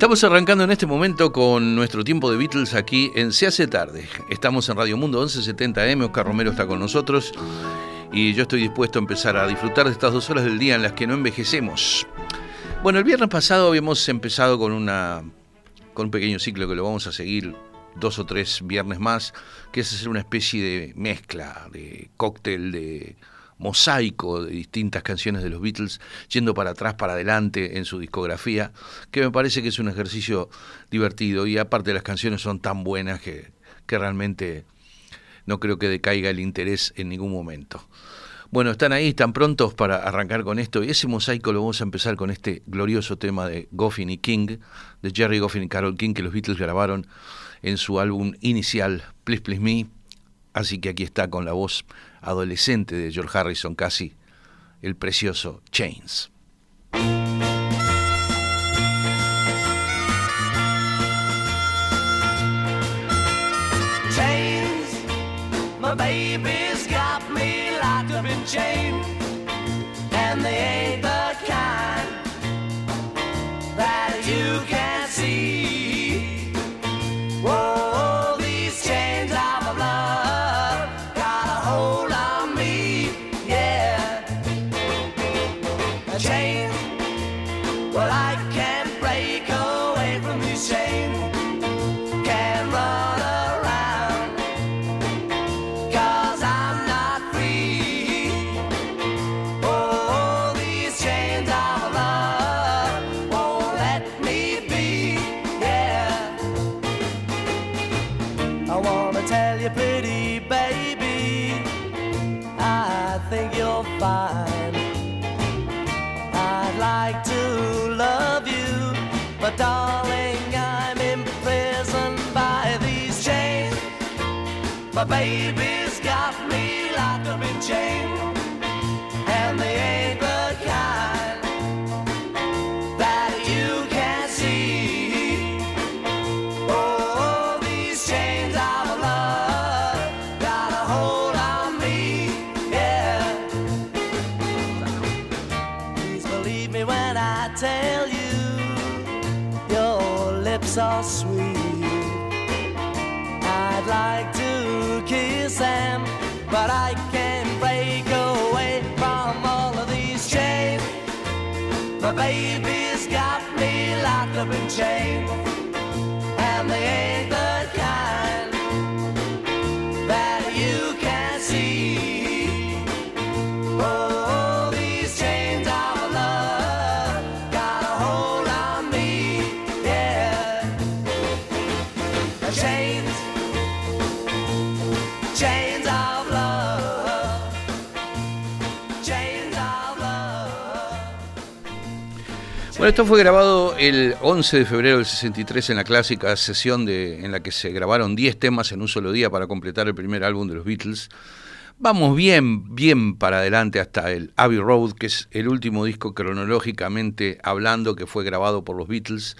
Estamos arrancando en este momento con nuestro tiempo de Beatles aquí en Se hace tarde. Estamos en Radio Mundo 1170M, Oscar Romero está con nosotros y yo estoy dispuesto a empezar a disfrutar de estas dos horas del día en las que no envejecemos. Bueno, el viernes pasado habíamos empezado con, una, con un pequeño ciclo que lo vamos a seguir dos o tres viernes más, que es hacer una especie de mezcla, de cóctel, de mosaico de distintas canciones de los Beatles, yendo para atrás, para adelante en su discografía, que me parece que es un ejercicio divertido y aparte las canciones son tan buenas que, que realmente no creo que decaiga el interés en ningún momento. Bueno, están ahí, están prontos para arrancar con esto. Y ese mosaico lo vamos a empezar con este glorioso tema de Goffin y King, de Jerry Goffin y Carol King, que los Beatles grabaron en su álbum inicial, Please Please Me. Así que aquí está con la voz adolescente de George Harrison, casi el precioso Chains. Chains, my baby's got me locked up in chains, locked esto fue grabado el 11 de febrero del 63 en la clásica sesión de, en la que se grabaron 10 temas en un solo día para completar el primer álbum de los Beatles. Vamos bien, bien para adelante hasta el Abbey Road, que es el último disco cronológicamente hablando que fue grabado por los Beatles.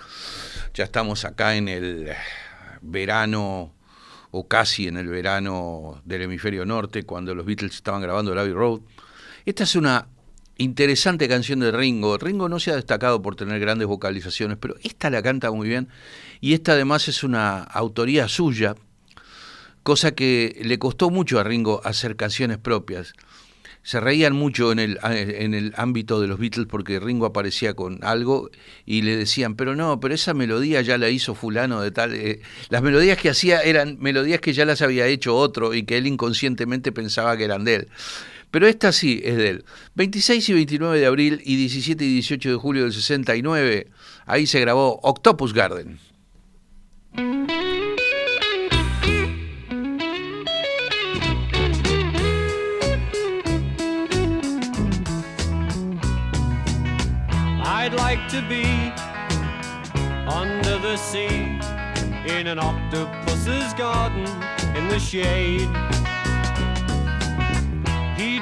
Ya estamos acá en el verano o casi en el verano del hemisferio norte, cuando los Beatles estaban grabando el Abbey Road. Esta es una interesante canción de Ringo. Ringo no se ha destacado por tener grandes vocalizaciones, pero esta la canta muy bien y esta además es una autoría suya, cosa que le costó mucho a Ringo hacer canciones propias. Se reían mucho en el, en el ámbito de los Beatles porque Ringo aparecía con algo y le decían, pero no, pero esa melodía ya la hizo fulano de tal. Eh, las melodías que hacía eran melodías que ya las había hecho otro y que él inconscientemente pensaba que eran de él. Pero esta sí es de él. 26 y 29 de abril y 17 y 18 de julio del 69, ahí se grabó Octopus Garden. I'd like to be under the sea in an octopus's garden in the shade.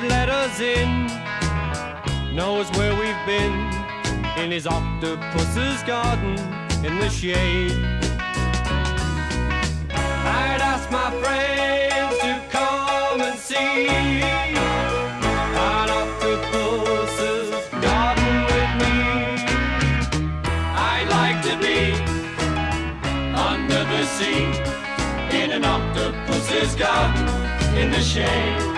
Let us in, knows where we've been in his octopus's garden in the shade. I'd ask my friends to come and see an octopus's garden with me. I'd like to be under the sea in an octopus's garden in the shade.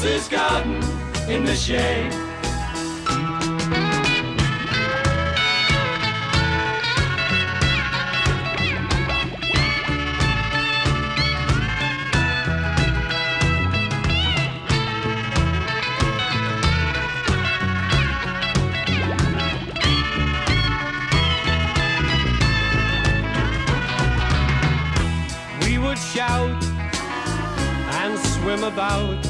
Octopus's garden in the shade. We would shout and swim about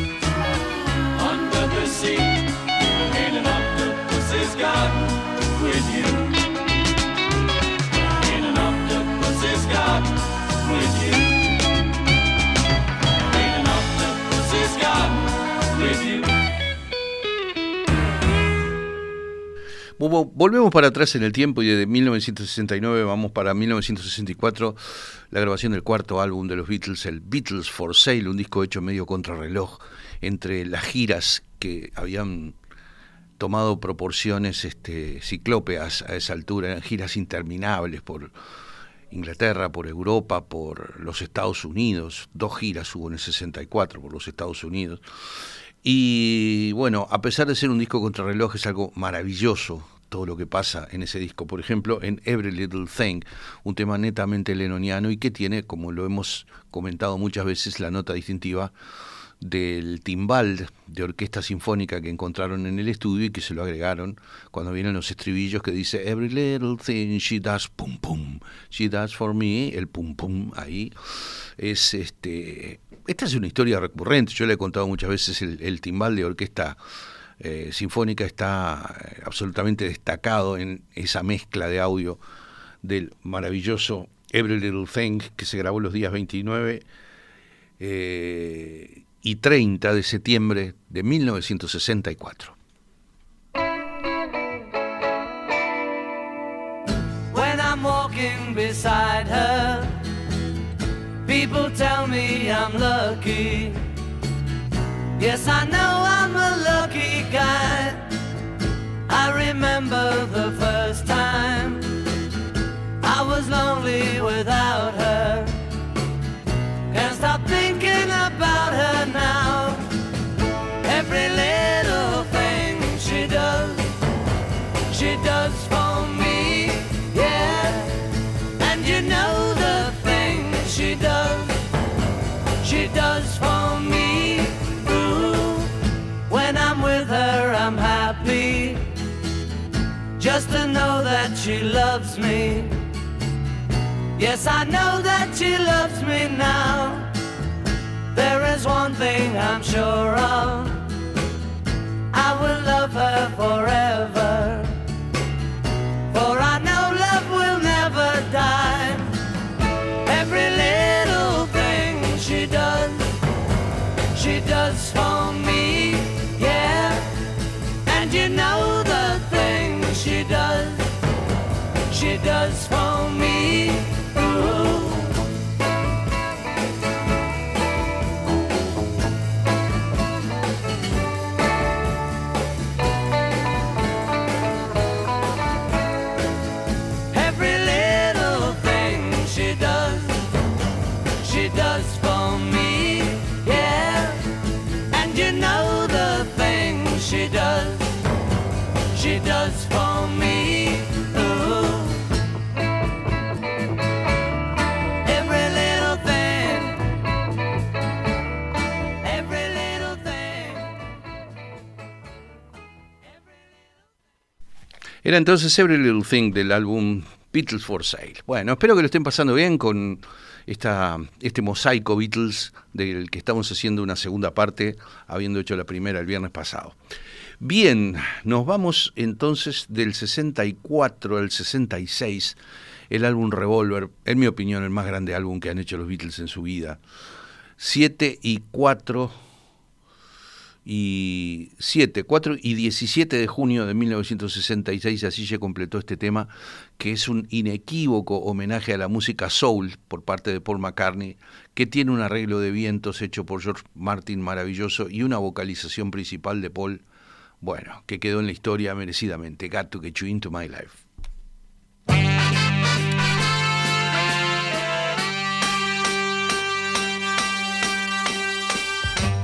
Volvemos para atrás en el tiempo y desde 1969 vamos para 1964, la grabación del cuarto álbum de los Beatles, el Beatles for Sale, un disco hecho medio contrarreloj entre las giras que habían tomado proporciones este, ciclópeas a esa altura, eran giras interminables por Inglaterra, por Europa, por los Estados Unidos, dos giras hubo en el 64 por los Estados Unidos. Y bueno, a pesar de ser un disco contrarreloj, es algo maravilloso todo lo que pasa en ese disco. Por ejemplo, en Every Little Thing, un tema netamente lenoniano y que tiene, como lo hemos comentado muchas veces, la nota distintiva del timbal de orquesta sinfónica que encontraron en el estudio y que se lo agregaron cuando vienen los estribillos que dice Every little thing she does pum pum, she does for me, el pum pum ahí es este esta es una historia recurrente, yo le he contado muchas veces el, timbal de orquesta eh, sinfónica está eh, absolutamente destacado en esa mezcla de audio del maravilloso Every Little Thing que se grabó los días 29 eh, y 30 de septiembre de 1964. when I'm walking beside her. People tell me I'm lucky. Yes, I know I'm a lucky guy. I remember the first time I was lonely without her. You know the thing she does, she does for me. Ooh, when I'm with her, I'm happy. Just to know that she loves me. Yes, I know that she loves me now. There is one thing I'm sure she does Era entonces Every Little Thing del álbum Beatles for Sale. Bueno, espero que lo estén pasando bien con esta, este mosaico Beatles del que estamos haciendo una segunda parte, habiendo hecho la primera el viernes pasado. Bien, nos vamos entonces del 64 al 66, el álbum Revolver, en mi opinión el más grande álbum que han hecho los Beatles en su vida. 7 y 4 y 7, 4 y 17 de junio de 1966, así se completó este tema, que es un inequívoco homenaje a la música soul por parte de Paul McCartney, que tiene un arreglo de vientos hecho por George Martin maravilloso y una vocalización principal de Paul, bueno, que quedó en la historia merecidamente. Got to get you into my life.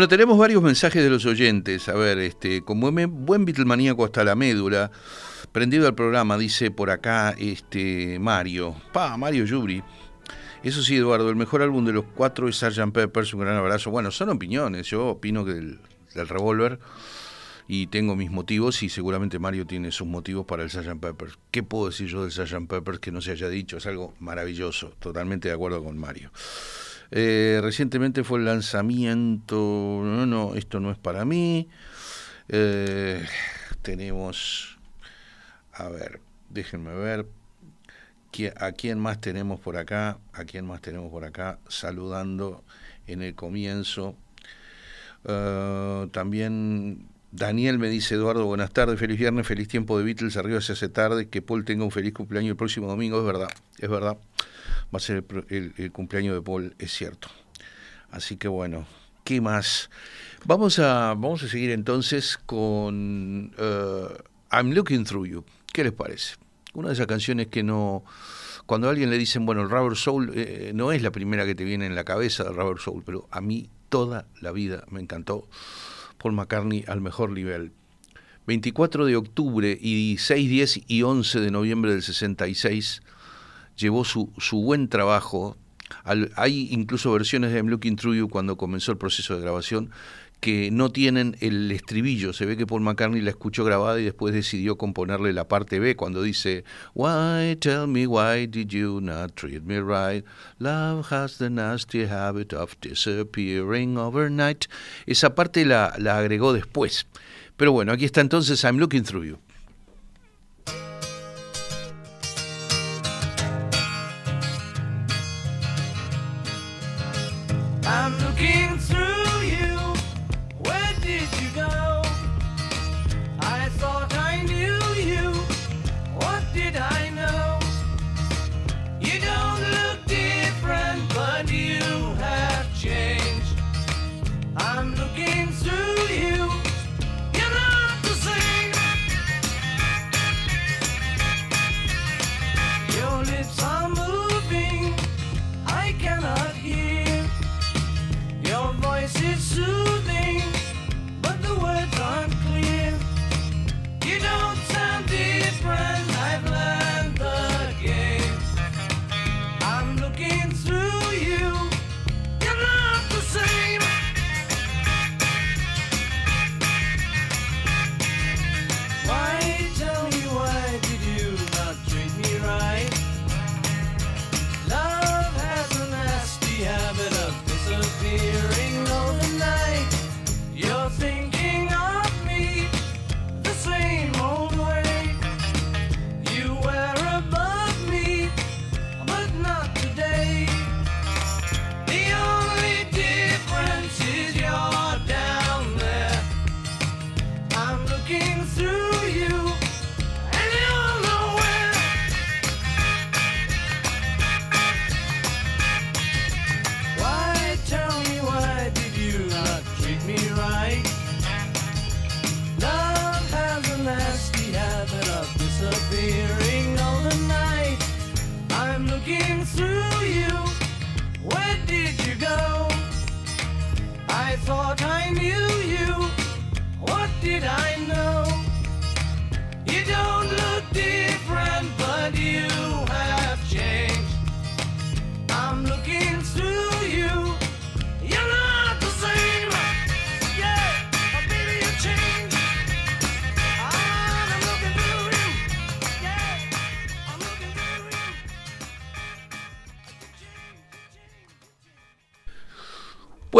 Bueno, tenemos varios mensajes de los oyentes. A ver, este, como buen Beatlemaníaco hasta la médula, prendido al programa, dice por acá este Mario. Pa, Mario Yubri. Eso sí, Eduardo, el mejor álbum de los cuatro es Sgt. Peppers, un gran abrazo. Bueno, son opiniones, yo opino que del, del revólver y tengo mis motivos y seguramente Mario tiene sus motivos para el Sgt. Peppers. ¿Qué puedo decir yo del Sgt. Peppers que no se haya dicho? Es algo maravilloso, totalmente de acuerdo con Mario. Eh, recientemente fue el lanzamiento, no, no, esto no es para mí. Eh, tenemos, a ver, déjenme ver, ¿qui- ¿a quién más tenemos por acá? ¿A quién más tenemos por acá? Saludando en el comienzo. Eh, también Daniel me dice, Eduardo, buenas tardes, feliz viernes, feliz tiempo de Beatles, arriba se hace tarde, que Paul tenga un feliz cumpleaños el próximo domingo, es verdad, es verdad, va a ser el, el- el cumpleaños de Paul, es cierto. Así que bueno, ¿qué más? Vamos a, vamos a seguir entonces con eh, I'm Looking Through You, ¿qué les parece? Una de esas canciones que no... Cuando a alguien le dicen, bueno, el Rubber Soul eh, no es la primera que te viene en la cabeza del Rubber Soul, pero a mí toda la vida me encantó Paul McCartney al mejor nivel. 24 de octubre y 6, 10 y 11 de noviembre del 66 llevó su, su buen trabajo. Al- hay incluso versiones de I'm Looking Through You cuando comenzó el proceso de grabación que no tienen el estribillo. Se ve que Paul McCartney la escuchó grabada y después decidió componerle la parte B cuando dice Why, tell me why did you not treat me right? Love has the nasty habit of disappearing overnight. Esa parte la, la agregó después. Pero bueno, aquí está entonces I'm Looking Through You. I'm looking through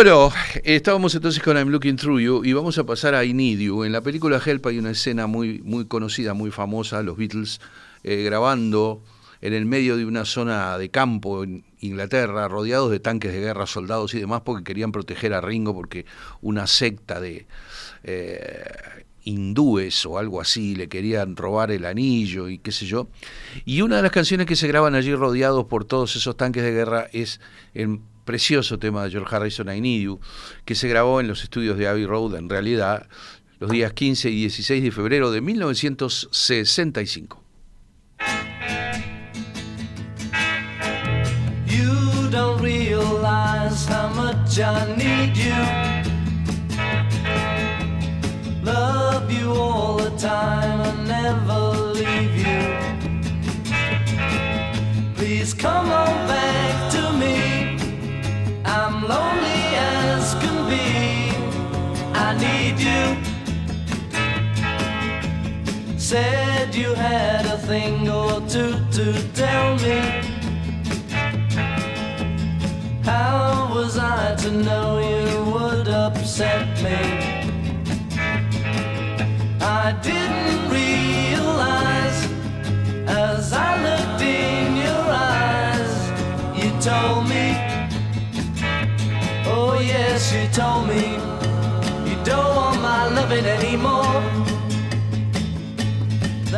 Bueno, estábamos entonces con I'm Looking Through You y vamos a pasar a I Need You. En la película Help hay una escena muy, muy conocida, muy famosa, los Beatles eh, grabando en el medio de una zona de campo en Inglaterra, rodeados de tanques de guerra, soldados y demás, porque querían proteger a Ringo porque una secta de eh, hindúes o algo así le querían robar el anillo y qué sé yo. Y una de las canciones que se graban allí rodeados por todos esos tanques de guerra es el precioso tema de George Harrison, I Need You, que se grabó en los estudios de Abbey Road, en realidad, los días 15 y 16 de febrero de 1965. You don't realize how much I need you. Love you all the time and never leave you. Please come on back Said you had a thing or two to tell me. How was I to know you would upset me? I didn't realize as I looked in your eyes, you told me, oh yes, you told me, you don't want my loving anymore.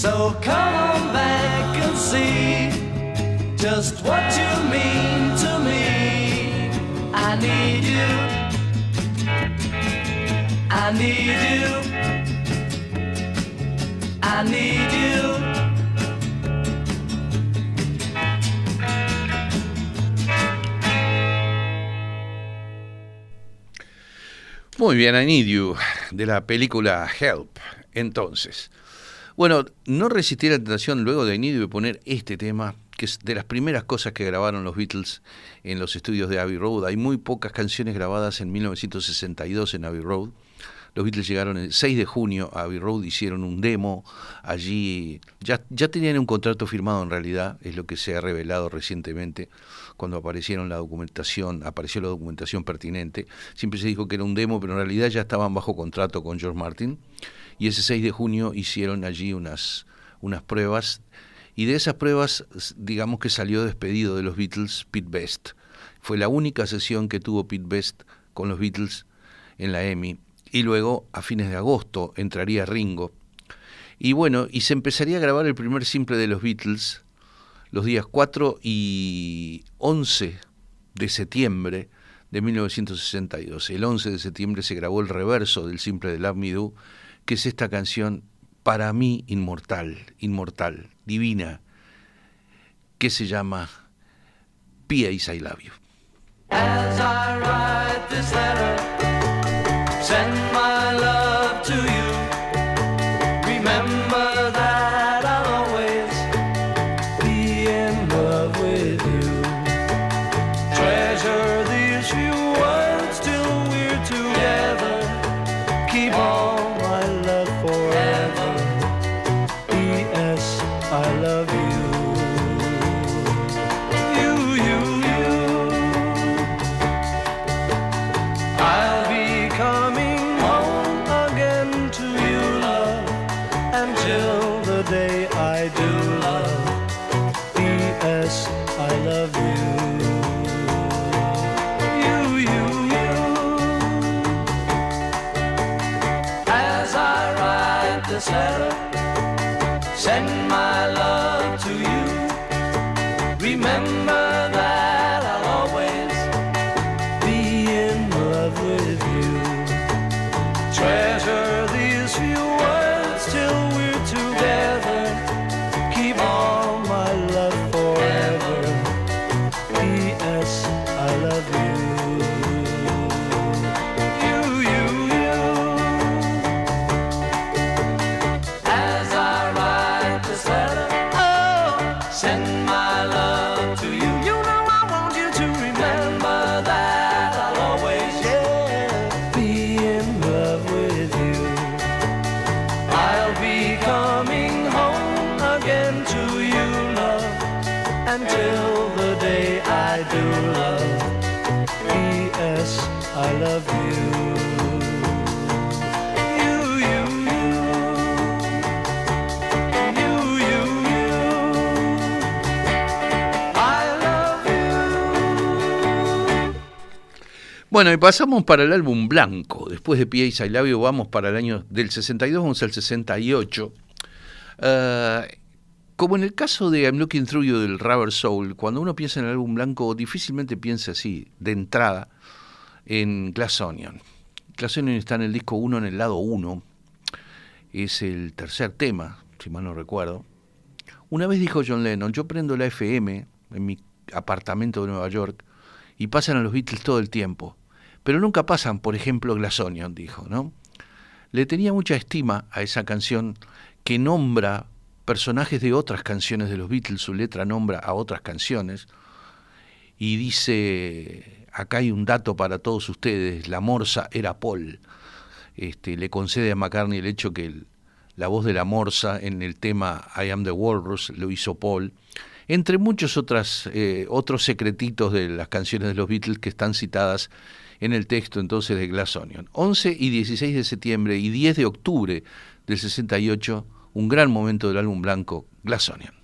So come on back and see just what you mean to me. I need you. I need you. I need you. Muy bien, I Need You, de la película Help. Entonces, bueno, no resistí la tentación luego de You de poner este tema, que es de las primeras cosas que grabaron los Beatles en los estudios de Abbey Road. Hay muy pocas canciones grabadas en 1962 en Abbey Road. Los Beatles llegaron el 6 de junio a Abbey Road, hicieron un demo allí, ya, ya tenían un contrato firmado en realidad, es lo que se ha revelado recientemente cuando aparecieron la documentación, apareció la documentación pertinente. Siempre se dijo que era un demo, pero en realidad ya estaban bajo contrato con George Martin. Y ese 6 de junio hicieron allí unas, unas pruebas. Y de esas pruebas, digamos que salió despedido de los Beatles Pete Best. Fue la única sesión que tuvo Pete Best con los Beatles en la EMI. Y luego, a fines de agosto, entraría Ringo. Y bueno, y se empezaría a grabar el primer simple de los Beatles, los días 4 y 11 de septiembre de 1962. El 11 de septiembre se grabó el reverso del simple de Love Me que es esta canción para mí inmortal, inmortal, divina, que se llama Love You. As I love you. Remember Bueno, y pasamos para el álbum blanco. Después de I Love You vamos para el año del 62, vamos al 68. Eh, como en el caso de I'm Looking Through You del Rubber Soul, cuando uno piensa en el álbum blanco, difícilmente piensa así, de entrada, en Glass Onion. Glass Onion está en el disco 1, en el lado 1. Es el tercer tema, si mal no recuerdo. Una vez dijo John Lennon, yo prendo la FM en mi apartamento de Nueva York y pasan a los Beatles todo el tiempo. Pero nunca pasan, por ejemplo, Glass Onion, dijo, ¿no? Le tenía mucha estima a esa canción que nombra personajes de otras canciones de los Beatles, su letra nombra a otras canciones, y dice, acá hay un dato para todos ustedes, la morsa era Paul. Este, le concede a McCartney el hecho que la voz de la morsa en el tema I Am the Walrus lo hizo Paul, entre muchos otras, eh, otros secretitos de las canciones de los Beatles que están citadas en el texto entonces de Glass Onion. 11 y 16 de septiembre y 10 de octubre del 68, un gran momento del álbum blanco, Glass Onion.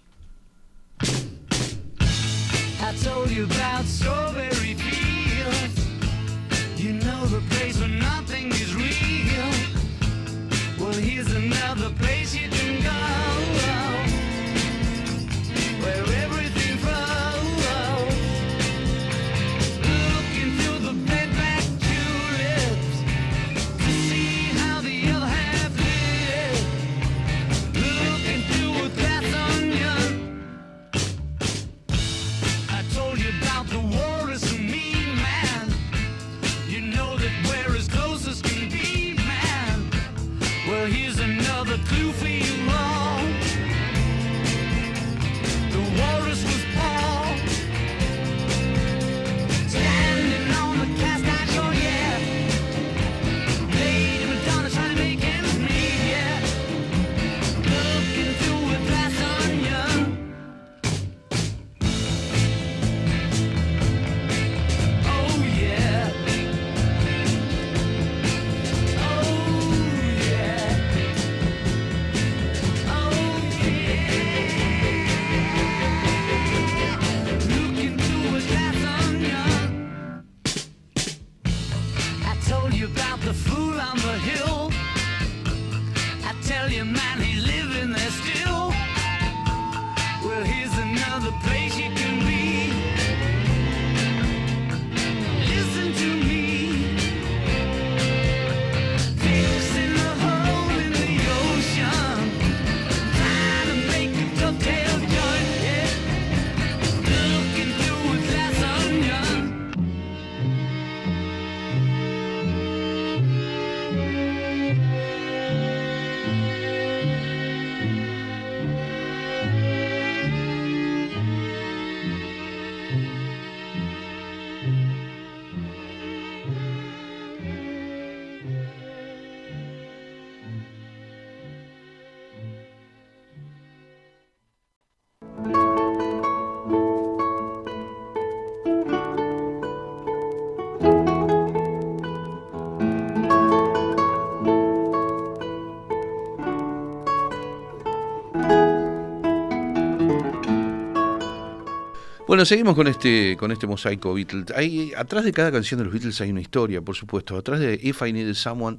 Bueno, seguimos con este, con este mosaico Beatles. Hay, atrás de cada canción de los Beatles hay una historia, por supuesto. Atrás de If I Needed Someone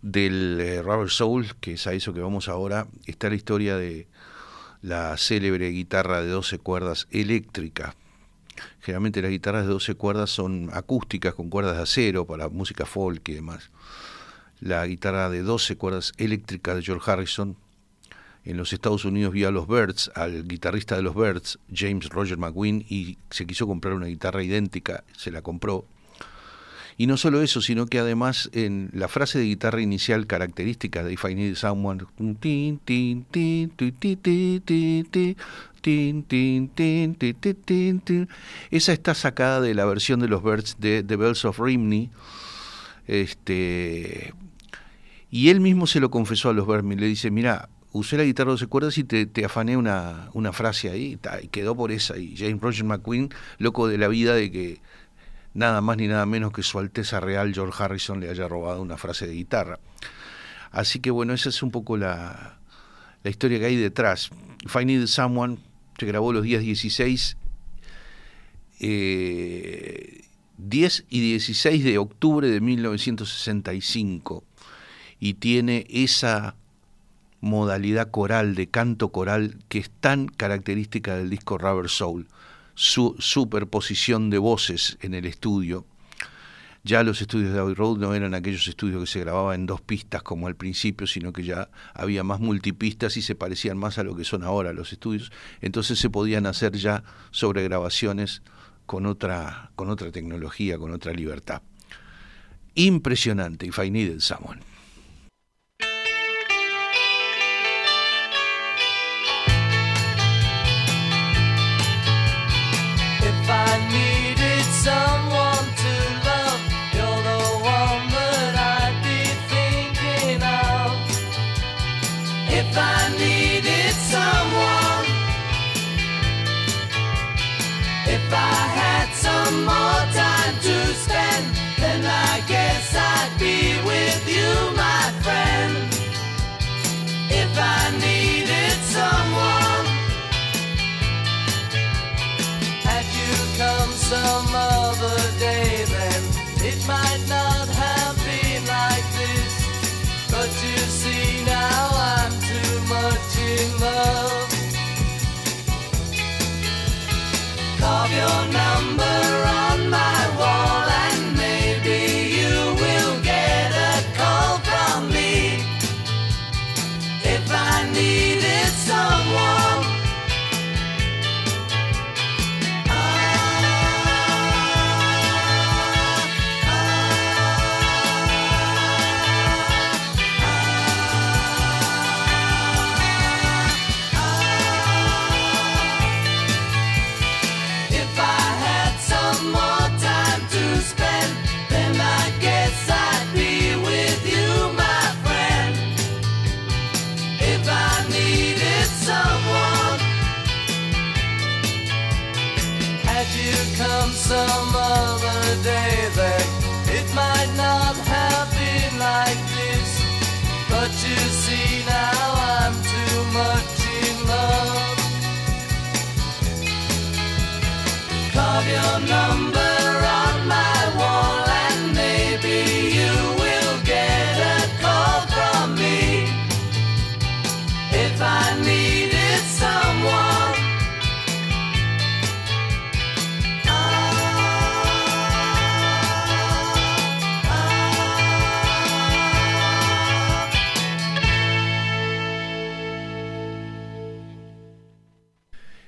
del eh, Rubber Soul, que es a eso que vamos ahora, está la historia de la célebre guitarra de 12 cuerdas eléctrica. Generalmente las guitarras de 12 cuerdas son acústicas con cuerdas de acero para música folk y demás. La guitarra de 12 cuerdas eléctricas de George Harrison en los Estados Unidos vio a los Birds, al guitarrista de los Birds, James Roger McQueen, y se quiso comprar una guitarra idéntica, se la compró. Y no solo eso, sino que además en la frase de guitarra inicial característica de If I Need Someone, esa está sacada de la versión de los Birds de The Bells of Rimney. Este, y él mismo se lo confesó a los Birds, le dice, mira, usé la guitarra de 12 cuerdas y te, afané una, una, frase ahí, y quedó por esa. Y James Roger McQueen, loco de la vida de que nada más ni nada menos que su Alteza Real George Harrison le haya robado una frase de guitarra. Así que bueno, esa es un poco la, la historia que hay detrás. If I Someone se grabó los días 16, 10 eh, y 16 de octubre de 1965 y tiene esa modalidad coral, de canto coral, que es tan característica del disco Rubber Soul, su superposición de voces en el estudio. Ya los estudios de Abbey Road no eran aquellos estudios que se grababan en dos pistas como al principio, sino que ya había más multipistas y se parecían más a lo que son ahora los estudios. Entonces se podían hacer ya sobregrabaciones con otra, con otra tecnología, con otra libertad. Impresionante, If I Needed Someone.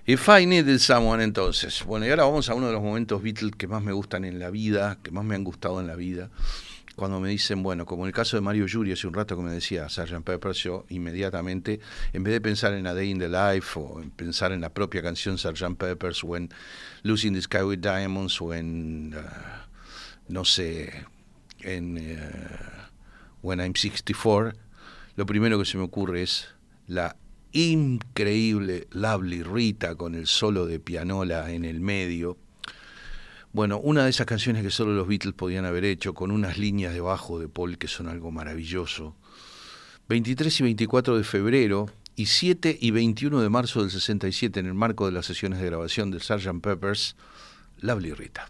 If I Needed Someone, entonces. Bueno, y ahora vamos a uno de los momentos Beatles que más me gustan en la vida, que más me han gustado en la vida. Cuando me dicen, bueno, como en el caso de Mario Yuri hace un rato que me decía Sgt. Pepper, yo inmediatamente, en vez de pensar en A Day in the Life o en pensar en la propia canción Sgt. Peppers o en Losing the Sky with Diamonds o en, uh, no sé, en uh, When I'm 64, lo primero que se me ocurre es la increíble Lovely Rita con el solo de pianola en el medio. Bueno, una de esas canciones que solo los Beatles podían haber hecho, con unas líneas de bajo de Paul que son algo maravilloso. 23 y 24 de febrero y 7 y 21 de marzo del 67, en el marco de las sesiones de grabación del Sgt. Peppers, Lovely Rita.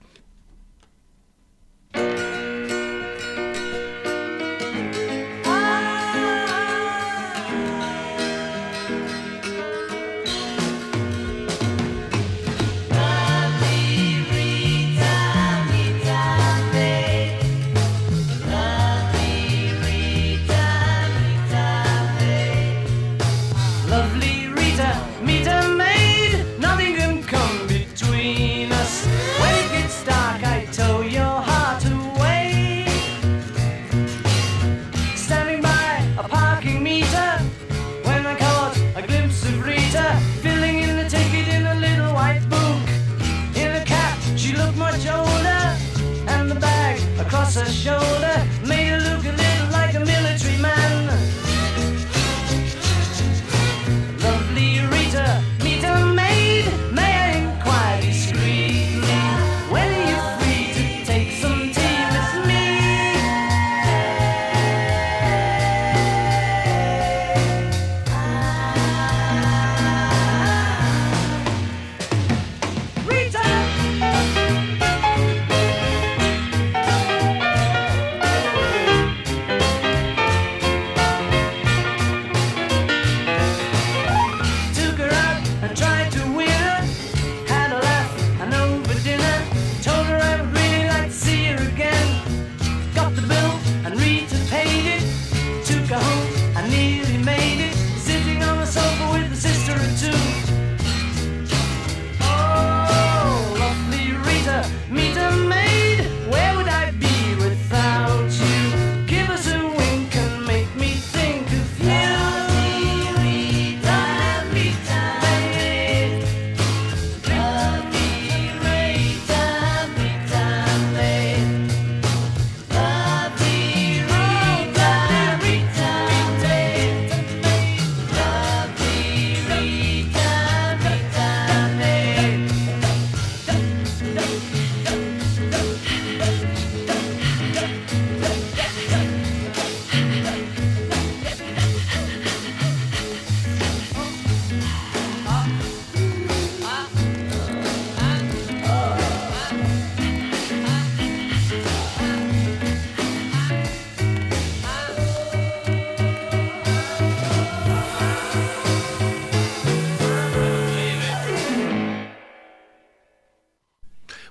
a shoulder.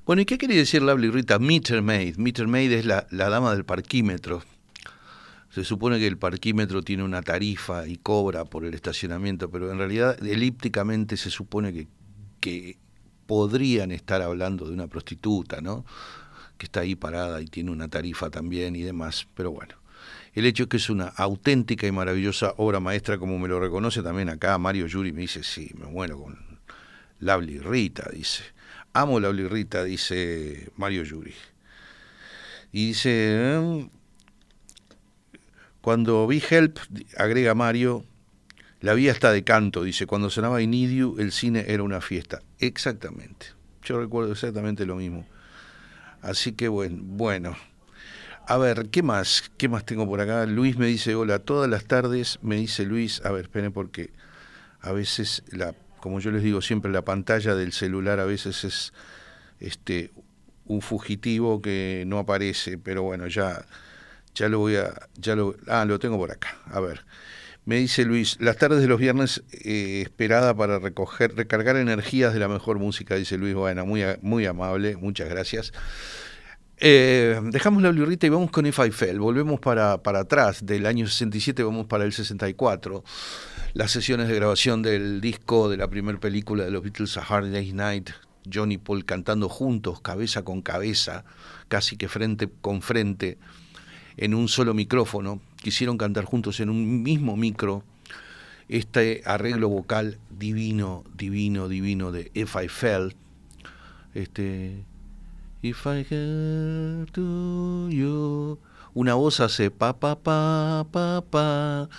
Bueno, ¿y qué quería decir Lovely Rita? Meter Maid. Meter Maid es la, la dama del parquímetro. Se supone que el parquímetro tiene una tarifa y cobra por el estacionamiento, pero en realidad elípticamente se supone que, que podrían estar hablando de una prostituta, ¿no? Que está ahí parada y tiene una tarifa también y demás, pero bueno. El hecho es que es una auténtica y maravillosa obra maestra, como me lo reconoce también acá Mario Yuri, me dice, sí, me muero con Lovely Rita, dice. Amo Lovely Rita, dice Mario Yuri. Y dice, em, cuando vi Help, agrega Mario, la vía está de canto, dice, cuando sonaba Inidiu, el cine era una fiesta. Exactamente. Yo recuerdo exactamente lo mismo. Así que bueno, bueno. A ver, ¿qué más? ¿Qué más tengo por acá? Luis me dice, hola, todas las tardes me dice Luis, a ver, esperen porque a veces, la, como yo les digo siempre, la pantalla del celular a veces es este un fugitivo que no aparece, pero bueno, ya, ya lo voy a, ya lo, ah, lo tengo por acá, a ver. Me dice Luis, las tardes de los viernes eh, esperada para recoger, recargar energías de la mejor música, dice Luis, bueno, muy, muy amable, muchas gracias. Eh, dejamos la blurrita y vamos con If I Fell. Volvemos para, para atrás, del año 67 vamos para el 64. Las sesiones de grabación del disco de la primera película de los Beatles, A Hard Day's Night, Johnny Paul cantando juntos, cabeza con cabeza, casi que frente con frente, en un solo micrófono. Quisieron cantar juntos en un mismo micro este arreglo vocal divino, divino, divino de If I Fell. Este, If I had to you. Una voz hace pa pa pa pa pa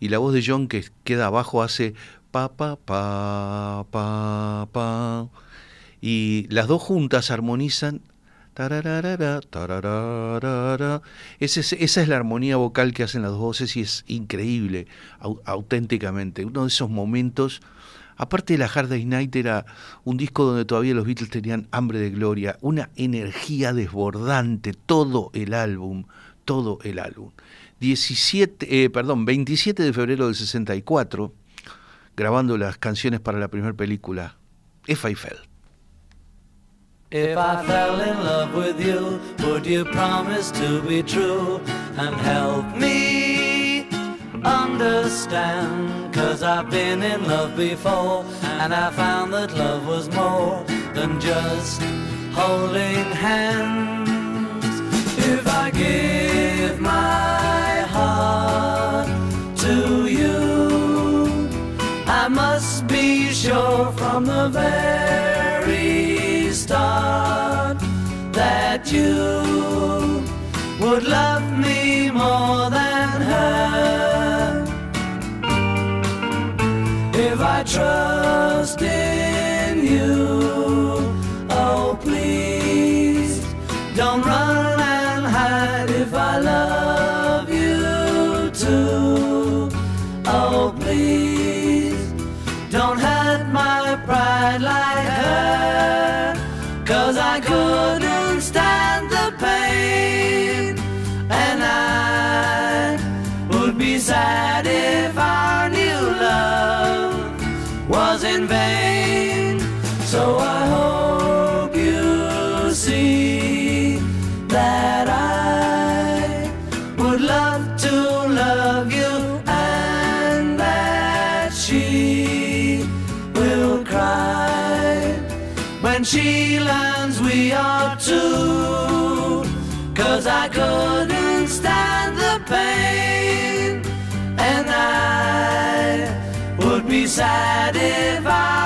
y la voz de John que queda abajo hace pa pa pa pa pa y las dos juntas armonizan tararara, tararara. Ese es- esa es la armonía vocal que hacen las dos voces y es increíble, au- auténticamente. Uno de esos momentos Aparte de la Hard Day's Night era un disco donde todavía los Beatles tenían hambre de gloria, una energía desbordante, todo el álbum, todo el álbum. 17, eh, perdón, 27 de febrero del 64, grabando las canciones para la primera película, If I Fell. If I fell in love with you, would you promise to be true and help me understand? Cause I've been in love before and I found that love was more than just holding hands. If I give my heart to you, I must be sure from the very start that you would love me more than her. I trust in you, oh please don't run was in vain. Would be sad if our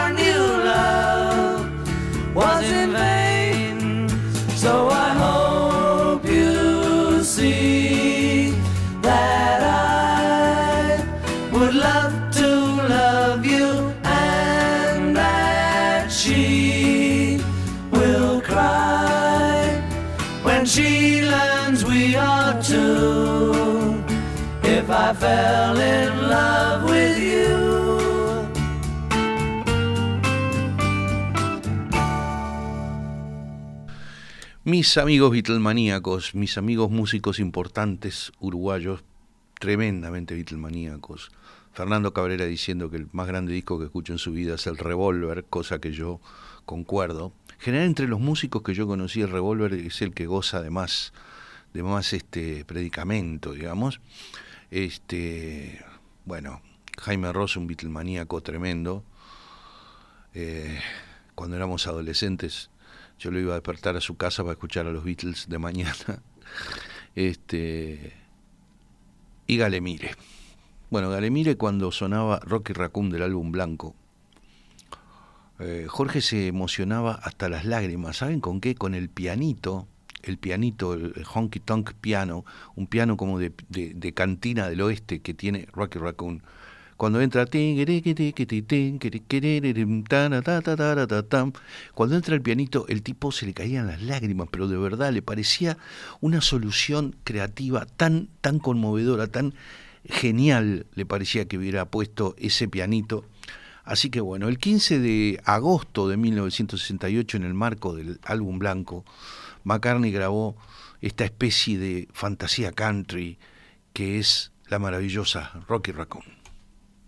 Mis amigos Beatlemaníacos, mis amigos músicos importantes uruguayos, tremendamente Beatlemaníacos. Fernando Cabrera diciendo que el más grande disco que escucho en su vida es el Revolver, cosa que yo concuerdo. En general, entre los músicos que yo conocí, el revólver es el que goza de más, de más este predicamento, digamos. Este, bueno, Jaime Ross, un Beatlemaníaco tremendo. Eh, cuando éramos adolescentes, yo lo iba a despertar a su casa para escuchar a los Beatles de mañana. Este, y Galemire. Bueno, Galemire cuando sonaba Rocky Raccoon del álbum Blanco, eh, Jorge se emocionaba hasta las lágrimas. ¿Saben con qué? Con el pianito, el pianito, el honky tonk piano, un piano como de, de cantina del oeste que tiene Rocky Raccoon cuando entra cuando entra el pianito el tipo se le caían las lágrimas pero de verdad le parecía una solución creativa tan tan conmovedora tan genial le parecía que hubiera puesto ese pianito. Así que bueno el 15 de agosto de 1968 en el marco del álbum blanco McCartney grabó esta especie de fantasía country que es la maravillosa Rocky Raccoon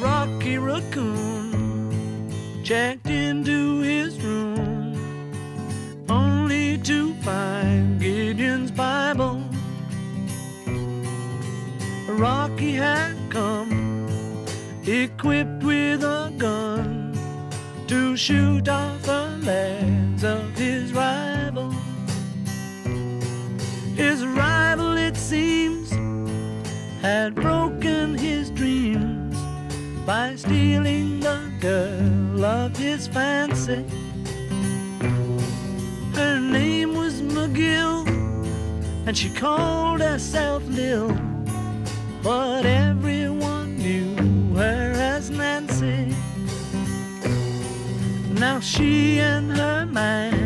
Rocky Raccoon checked into his room only to find Gideon's Bible. Rocky had come equipped with a gun to shoot off the legs of his rival. His rival, it seems, had broken his dreams by stealing the girl of his fancy. Her name was McGill, and she called herself Lil, but everyone knew her as Nancy. Now she and her man,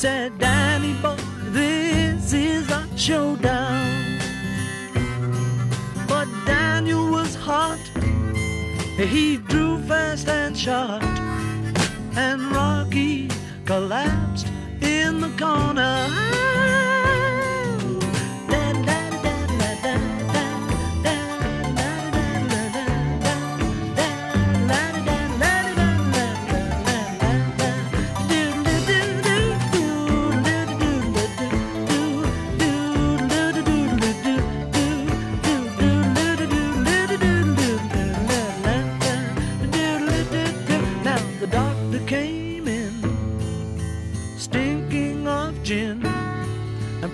said, Danny boy, this is a showdown. But Daniel was hot. He drew fast and shot. And Rocky collapsed in the corner.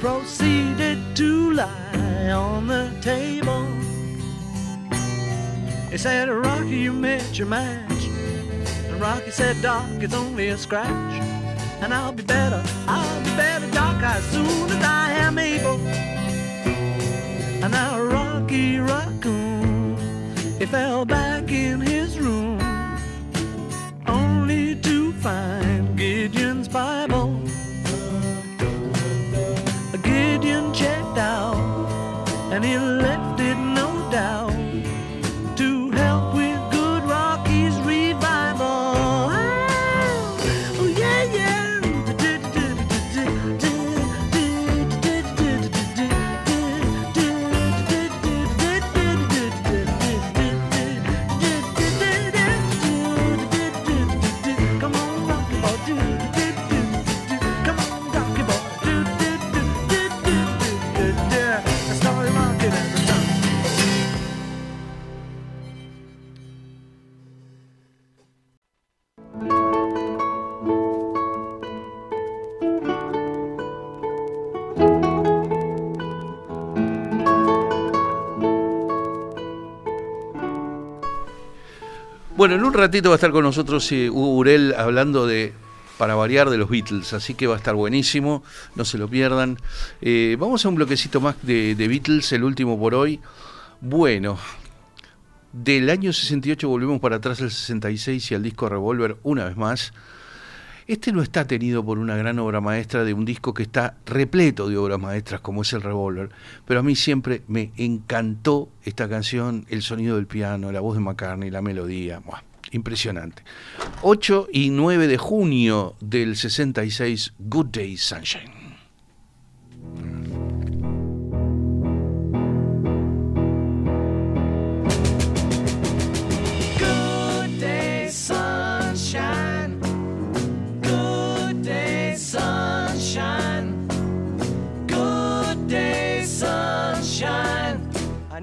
Proceeded to lie on the table. He said, Rocky, you met your match. And Rocky said, Doc, it's only a scratch. And I'll be better, I'll be better, Doc, as soon as I am able. And now Rocky Raccoon, he fell back in his room, only to find and he left Bueno, en un ratito va a estar con nosotros Hugo Urel hablando de para variar de los Beatles, así que va a estar buenísimo, no se lo pierdan. Eh, vamos a un bloquecito más de, de Beatles, el último por hoy. Bueno, del año 68 volvemos para atrás al 66 y al disco Revolver una vez más. Este no está tenido por una gran obra maestra de un disco que está repleto de obras maestras como es el Revolver, pero a mí siempre me encantó esta canción, el sonido del piano, la voz de McCartney, la melodía, ¡buah! impresionante. 8 y 9 de junio del 66, Good Day Sunshine.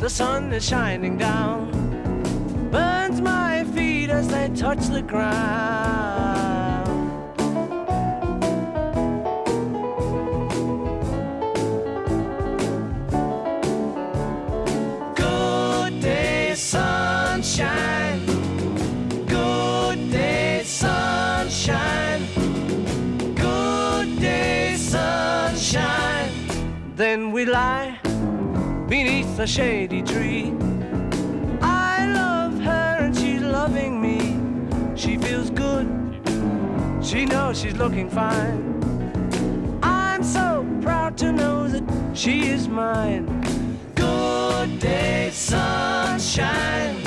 the sun is shining down. Burns my feet as they touch the ground. A shady tree. I love her and she's loving me. She feels good. She knows she's looking fine. I'm so proud to know that she is mine. Good day, sunshine.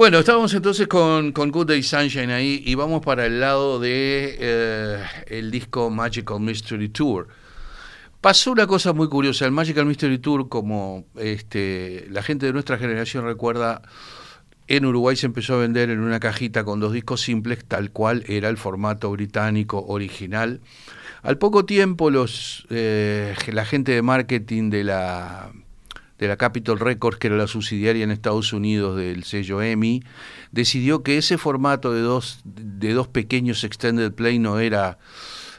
Bueno, estábamos entonces con, con Good Day Sunshine ahí y vamos para el lado de eh, el disco Magical Mystery Tour. Pasó una cosa muy curiosa, el Magical Mystery Tour, como este, la gente de nuestra generación recuerda, en Uruguay se empezó a vender en una cajita con dos discos simples, tal cual era el formato británico original. Al poco tiempo, los, eh, la gente de marketing de la, de la Capitol Records, que era la subsidiaria en Estados Unidos del sello EMI, decidió que ese formato de dos, de dos pequeños extended play no era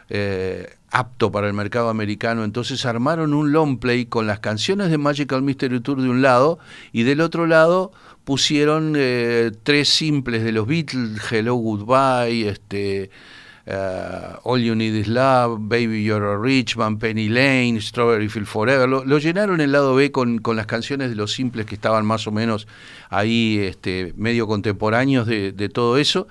eh, apto para el mercado americano, entonces armaron un long play con las canciones de Magical Mystery Tour de un lado y del otro lado pusieron eh, tres simples de los Beatles, Hello Goodbye, este, eh, All You Need Is Love, Baby You're a Rich Man, Penny Lane, Strawberry Field Forever. Lo, llenaron el lado B con, con, las canciones de los simples que estaban más o menos ahí este, medio contemporáneos de, todo eso.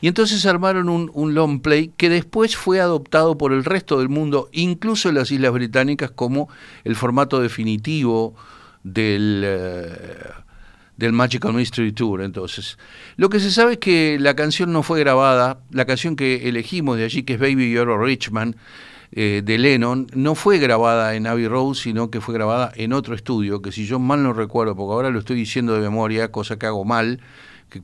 Y entonces armaron un, long play que después fue adoptado por el resto del mundo, incluso en las Islas Británicas, como el formato definitivo del, uh, del Magical Mystery Tour. Entonces, lo que se sabe es que la canción no fue grabada, la canción que elegimos de allí, que es Baby You're a Rich Man, eh, de Lennon, no fue grabada en Abbey Road, sino que fue grabada en otro estudio, que si yo mal no recuerdo, porque ahora lo estoy diciendo de memoria, cosa que hago mal,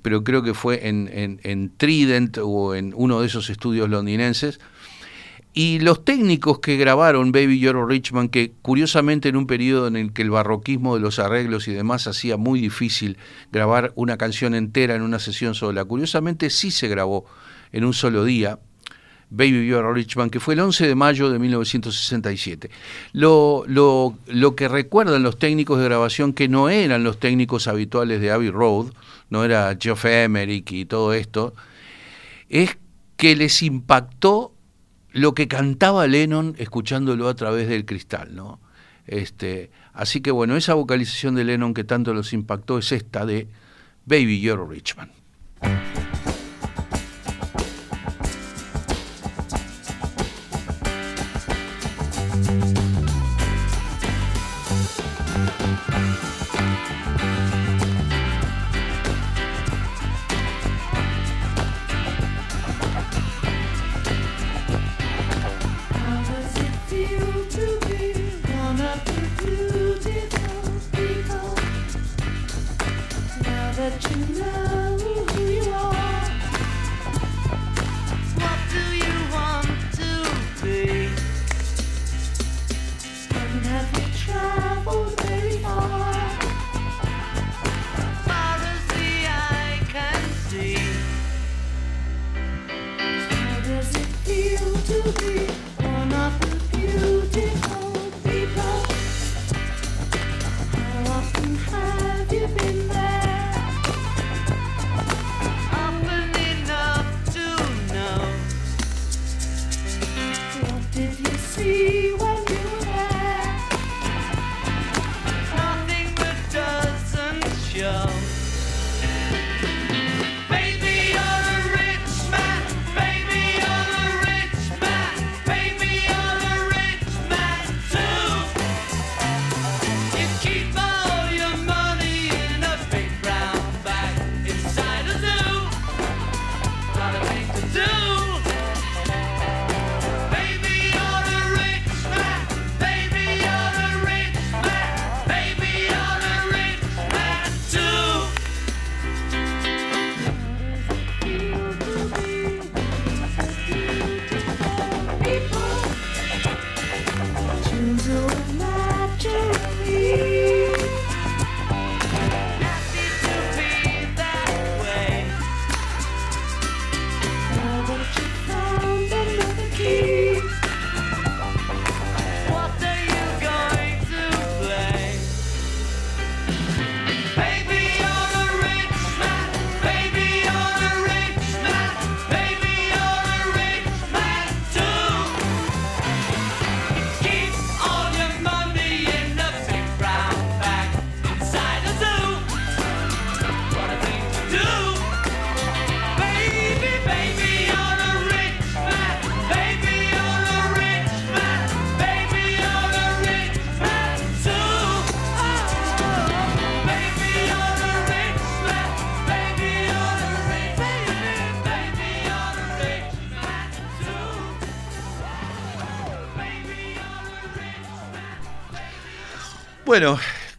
pero creo que fue en, Trident o en uno de esos estudios londinenses. Y los técnicos que grabaron Baby You're Richman, que curiosamente en un periodo en el que el barroquismo de los arreglos y demás hacía muy difícil grabar una canción entera en una sesión sola, curiosamente sí se grabó en un solo día, Baby a Richman, que fue el 11 de mayo de 1967. Lo, lo, lo que recuerdan los técnicos de grabación, que no eran los técnicos habituales de Abbey Road, no era Geoff Emerick y todo esto, es que les impactó lo que cantaba Lennon escuchándolo a través del cristal, ¿no? Este, así que bueno, esa vocalización de Lennon que tanto los impactó es esta de Baby You're a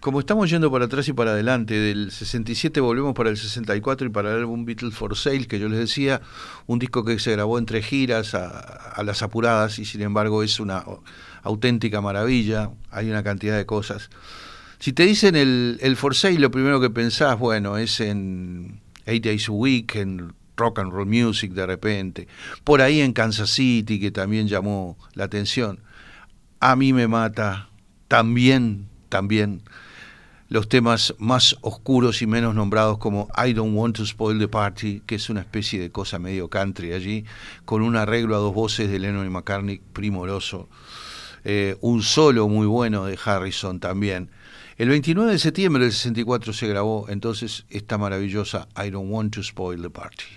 como estamos yendo para atrás y para adelante, del 67 volvemos para el 64 y para el álbum Beatles for Sale, que yo les decía, un disco que se grabó entre giras a, a las apuradas y sin embargo es una auténtica maravilla, hay una cantidad de cosas. Si te dicen el, el for Sale, lo primero que pensás, bueno, es en Eight Days a Week, en rock and roll music de repente, por ahí en Kansas City, que también llamó la atención. A mí me mata también, también los temas más oscuros y menos nombrados como I Don't Want to Spoil the Party, que es una especie de cosa medio country allí, con un arreglo a dos voces de Lennon y McCartney primoroso, eh, un solo muy bueno de Harrison también. El 29 de septiembre del 64 se grabó entonces esta maravillosa I Don't Want to Spoil the Party.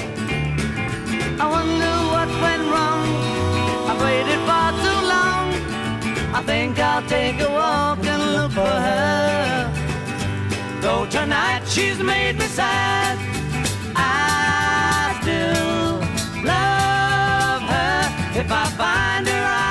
I wonder what went wrong. I waited far too long. I think I'll take a walk and look for her. Though tonight she's made me sad, I still love her. If I find her, I'll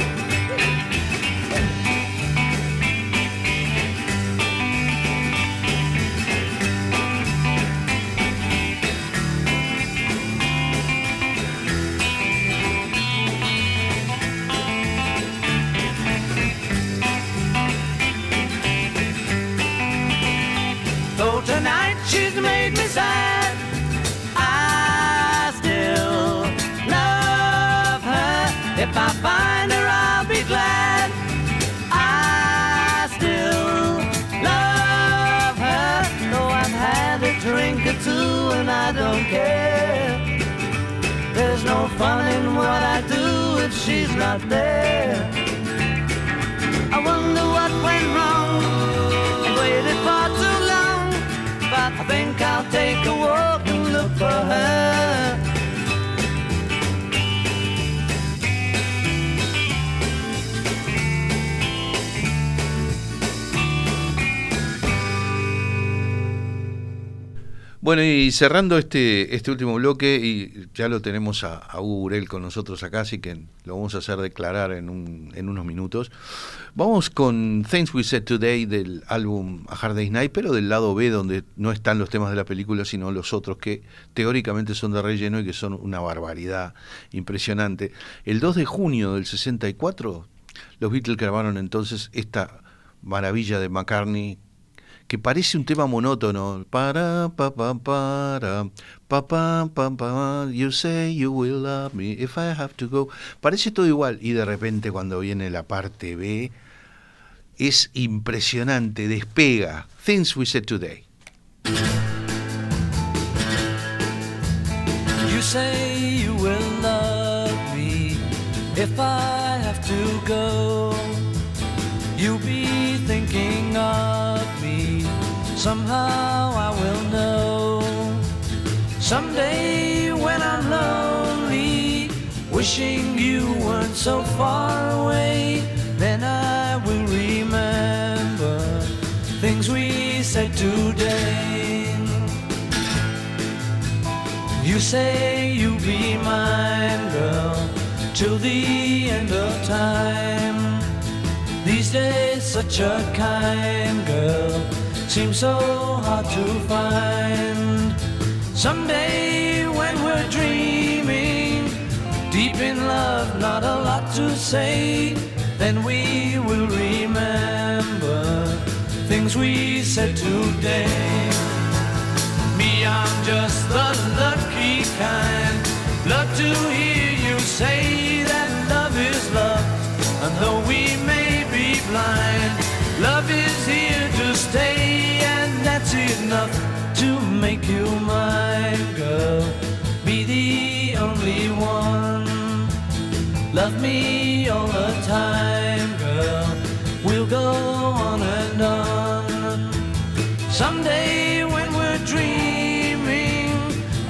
Sad, I still love her. If I find her, I'll be glad. I still love her. Though I've had a drink or two and I don't care. There's no fun in what I do if she's not there. I wonder what went wrong think I'll take a walk and look for her. Bueno, y cerrando este, este último bloque, y ya lo tenemos a, a Hugo Urel con nosotros acá, así que lo vamos a hacer declarar en, un, en unos minutos. Vamos con Things We Said Today del álbum A Hard Day's Night, pero del lado B, donde no están los temas de la película, sino los otros que teóricamente son de relleno y que son una barbaridad impresionante. El 2 de junio del 64, los Beatles grabaron entonces esta maravilla de McCartney que parece un tema monótono. Para, pa, pa, para, pa, pa, pa, pa, you say you will love me if I have to go. Parece todo igual y de repente cuando viene la parte B es impresionante, despega. Things we said today. You say you will love me if I have to go. You'll be thinking of. Somehow I will know. Someday when I'm lonely, wishing you weren't so far away, then I will remember things we said today. You say you'll be mine, girl, till the end of time. These days, such a kind girl seems so hard to find. Someday, when we're dreaming, deep in love, not a lot to say, then we will remember things we said today. Me, I'm just the lucky kind. Love to hear you say that love is love. And though we may that's enough to make you mine, girl. Be the only one. Love me all the time, girl. We'll go on and on. Someday when we're dreaming,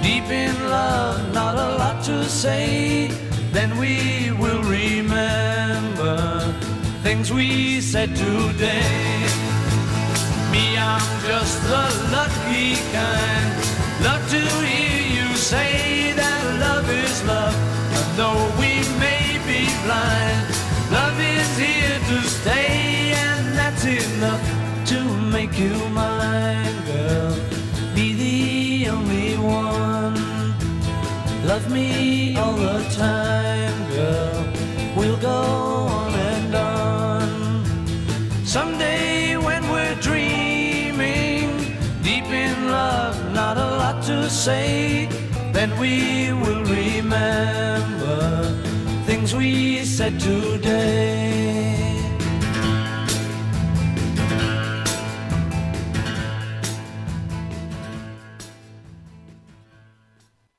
deep in love, not a lot to say, then we will remember things we said today. I'm just the lucky kind. Love to hear you say that love is love. And though we may be blind, love is here to stay, and that's enough to make you mine, girl. Be the only one. Love me all the time, girl. We'll go to say, then we will remember things we said today.